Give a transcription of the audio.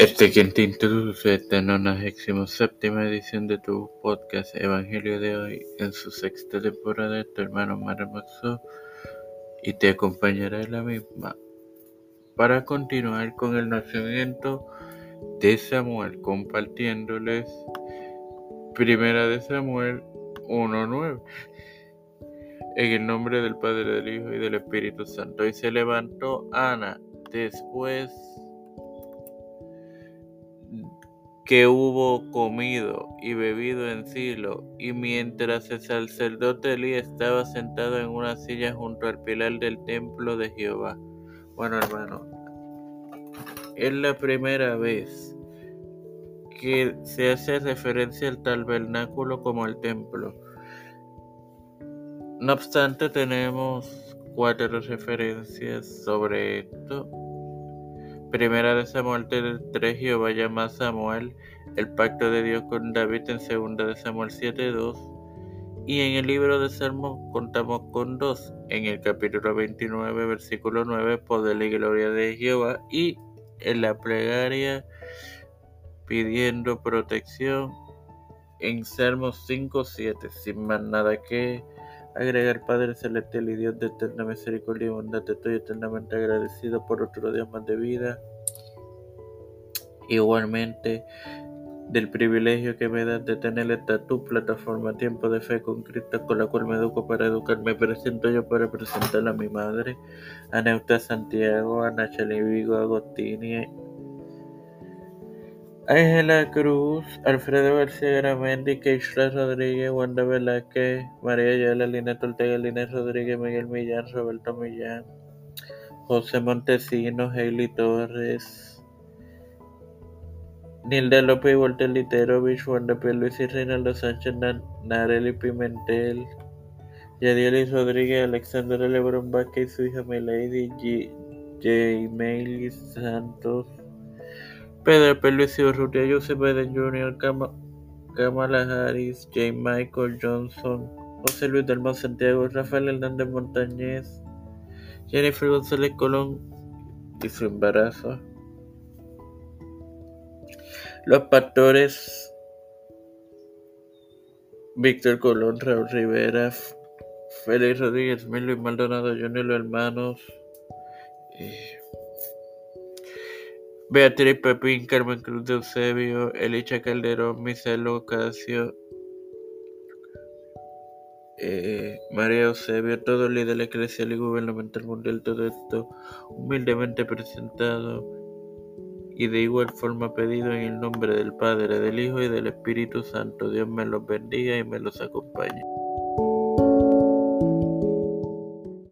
Este quien te introduce esta nonagésima séptima edición de tu podcast Evangelio de hoy en su sexta temporada, tu hermano Maramaxo y te acompañará en la misma para continuar con el nacimiento de Samuel, compartiéndoles Primera de Samuel 1.9. En el nombre del Padre, del Hijo y del Espíritu Santo. Y se levantó Ana después que hubo comido y bebido en Silo, y mientras el sacerdote Elí estaba sentado en una silla junto al pilar del templo de Jehová. Bueno, hermano, es la primera vez que se hace referencia al tabernáculo como al templo. No obstante, tenemos cuatro referencias sobre esto. Primera de Samuel 3, Jehová llama a Samuel, el pacto de Dios con David en segunda de Samuel 7.2 y en el libro de Salmos contamos con dos, en el capítulo 29, versículo 9, poder y gloria de Jehová y en la plegaria pidiendo protección en Salmos 5.7, sin más nada que agregar Padre Celestial y Dios de eterna misericordia y bondad, estoy eternamente agradecido por otro día más de vida. Igualmente del privilegio que me das de tener esta tu plataforma Tiempo de Fe con Cristo con la cual me educo para educar. Me presento yo para presentar a mi madre, a Neuta Santiago, a Nacheli Vigo Agostini, Ángela Cruz, Alfredo García Garamendi, Keishla Rodríguez, Wanda Velázquez, María Ayala, Lina Ortega, Lina Rodríguez, Miguel Millán, Roberto Millán, José Montesinos, Hailey Torres, Nilda López, Walter Literovich, Wanda P. Luis y Reinaldo Sánchez, Nareli Pimentel, Yadielis Rodríguez, Alexandra Lebron Vázquez y su hija Milady, J. Santos, Pedro Pelvisio, Rutia Joseph Biden Jr., Kamala Harris, J. Michael Johnson, José Luis del Santiago, Rafael Hernández Montañez, Jennifer González Colón y su embarazo. Los pastores Víctor Colón, Raúl Rivera, Félix Rodríguez, y Maldonado Jr., los hermanos. Eh, Beatriz Pepín, Carmen Cruz de Eusebio, Elicha Calderón, Miselo Ocasio, eh, María Eusebio, todo el líder eclesial y gubernamental mundial, todo esto humildemente presentado y de igual forma pedido en el nombre del Padre, del Hijo y del Espíritu Santo. Dios me los bendiga y me los acompañe.